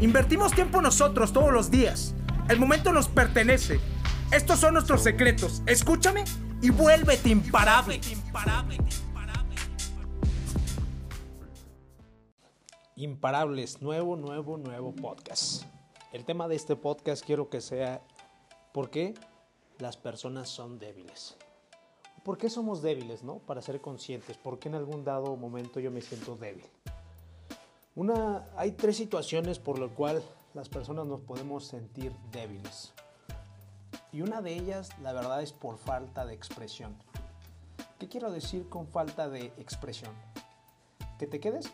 Invertimos tiempo nosotros todos los días. El momento nos pertenece. Estos son nuestros secretos. Escúchame y vuélvete imparable. Imparables, nuevo, nuevo, nuevo podcast. El tema de este podcast quiero que sea ¿por qué las personas son débiles? ¿Por qué somos débiles, no? Para ser conscientes, ¿por qué en algún dado momento yo me siento débil? Hay tres situaciones por las cuales las personas nos podemos sentir débiles. Y una de ellas, la verdad, es por falta de expresión. ¿Qué quiero decir con falta de expresión? Que te quedes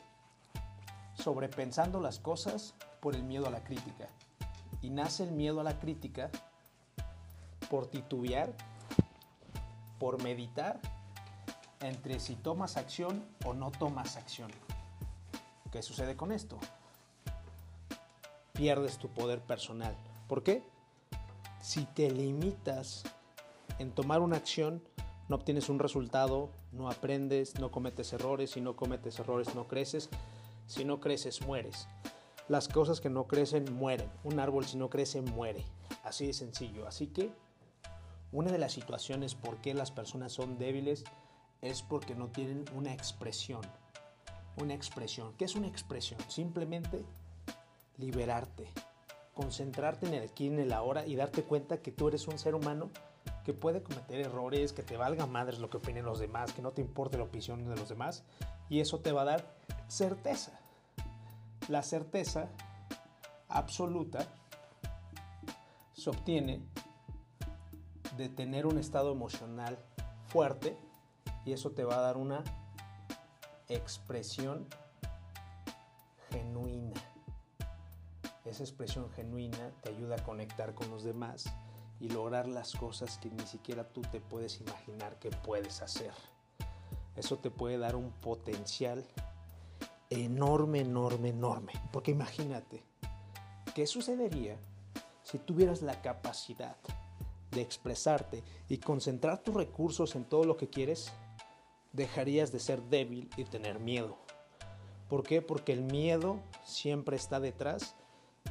sobrepensando las cosas por el miedo a la crítica. Y nace el miedo a la crítica por titubear, por meditar entre si tomas acción o no tomas acción. ¿Qué sucede con esto? Pierdes tu poder personal. ¿Por qué? Si te limitas en tomar una acción, no obtienes un resultado, no aprendes, no cometes errores, si no cometes errores no creces, si no creces mueres. Las cosas que no crecen mueren, un árbol si no crece muere, así de sencillo. Así que una de las situaciones por qué las personas son débiles es porque no tienen una expresión. Una expresión. ¿Qué es una expresión? Simplemente liberarte, concentrarte en el aquí, en el ahora y darte cuenta que tú eres un ser humano que puede cometer errores, que te valga madres lo que opinen los demás, que no te importe la opinión de los demás y eso te va a dar certeza. La certeza absoluta se obtiene de tener un estado emocional fuerte y eso te va a dar una expresión genuina. Esa expresión genuina te ayuda a conectar con los demás y lograr las cosas que ni siquiera tú te puedes imaginar que puedes hacer. Eso te puede dar un potencial enorme, enorme, enorme. Porque imagínate, ¿qué sucedería si tuvieras la capacidad de expresarte y concentrar tus recursos en todo lo que quieres, dejarías de ser débil y tener miedo. ¿Por qué? Porque el miedo siempre está detrás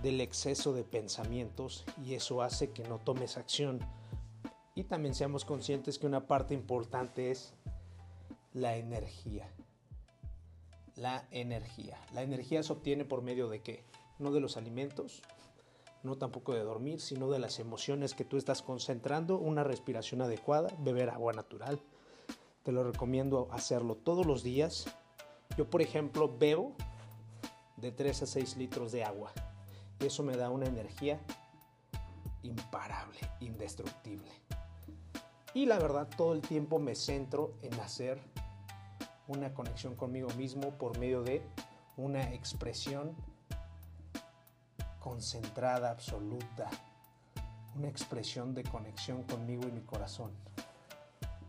del exceso de pensamientos y eso hace que no tomes acción. Y también seamos conscientes que una parte importante es la energía. La energía. La energía se obtiene por medio de qué? No de los alimentos, no tampoco de dormir, sino de las emociones que tú estás concentrando, una respiración adecuada, beber agua natural. Te lo recomiendo hacerlo todos los días. Yo, por ejemplo, bebo de 3 a 6 litros de agua. Y eso me da una energía imparable, indestructible. Y la verdad, todo el tiempo me centro en hacer una conexión conmigo mismo por medio de una expresión concentrada, absoluta, una expresión de conexión conmigo y mi corazón.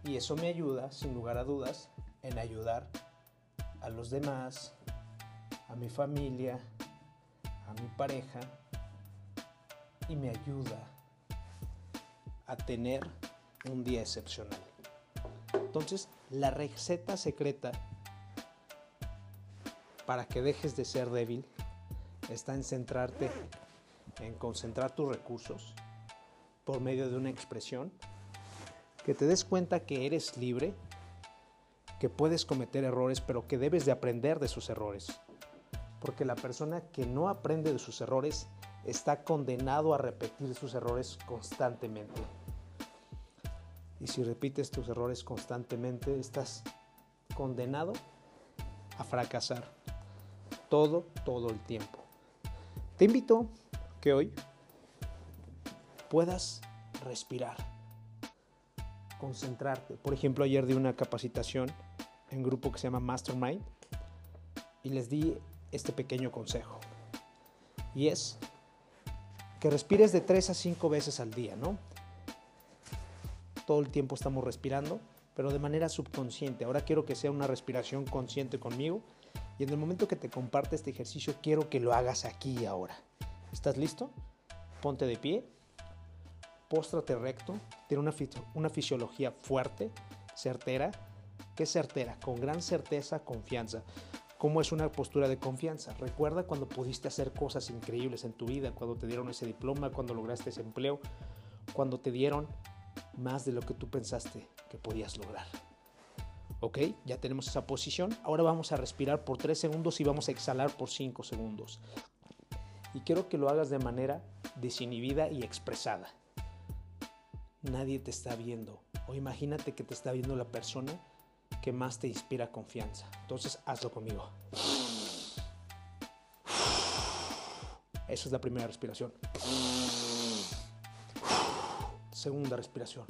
Y eso me ayuda, sin lugar a dudas, en ayudar a los demás, a mi familia, a mi pareja, y me ayuda a tener un día excepcional. Entonces, la receta secreta para que dejes de ser débil está en centrarte, en concentrar tus recursos por medio de una expresión, que te des cuenta que eres libre, que puedes cometer errores, pero que debes de aprender de sus errores. Porque la persona que no aprende de sus errores está condenado a repetir sus errores constantemente. Y si repites tus errores constantemente, estás condenado a fracasar todo, todo el tiempo. Te invito que hoy puedas respirar, concentrarte. Por ejemplo, ayer di una capacitación en grupo que se llama Mastermind y les di este pequeño consejo. Y es que respires de 3 a 5 veces al día, ¿no? Todo el tiempo estamos respirando, pero de manera subconsciente. Ahora quiero que sea una respiración consciente conmigo y en el momento que te comparte este ejercicio quiero que lo hagas aquí y ahora. ¿Estás listo? Ponte de pie, póstrate recto, tiene una, una fisiología fuerte, certera. ¿Qué certera? Con gran certeza, confianza. ¿Cómo es una postura de confianza? Recuerda cuando pudiste hacer cosas increíbles en tu vida, cuando te dieron ese diploma, cuando lograste ese empleo, cuando te dieron más de lo que tú pensaste que podías lograr. ¿Ok? Ya tenemos esa posición. Ahora vamos a respirar por 3 segundos y vamos a exhalar por 5 segundos. Y quiero que lo hagas de manera desinhibida y expresada. Nadie te está viendo. O imagínate que te está viendo la persona que más te inspira confianza. Entonces hazlo conmigo. Esa es la primera respiración. Segunda respiración.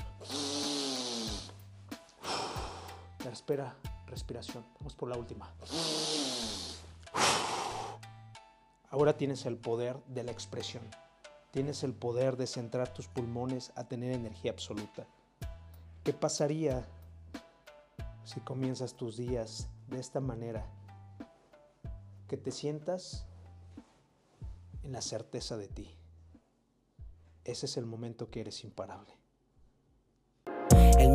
Tercera respiración. Vamos por la última. Ahora tienes el poder de la expresión. Tienes el poder de centrar tus pulmones a tener energía absoluta. ¿Qué pasaría si comienzas tus días de esta manera, que te sientas en la certeza de ti. Ese es el momento que eres imparable.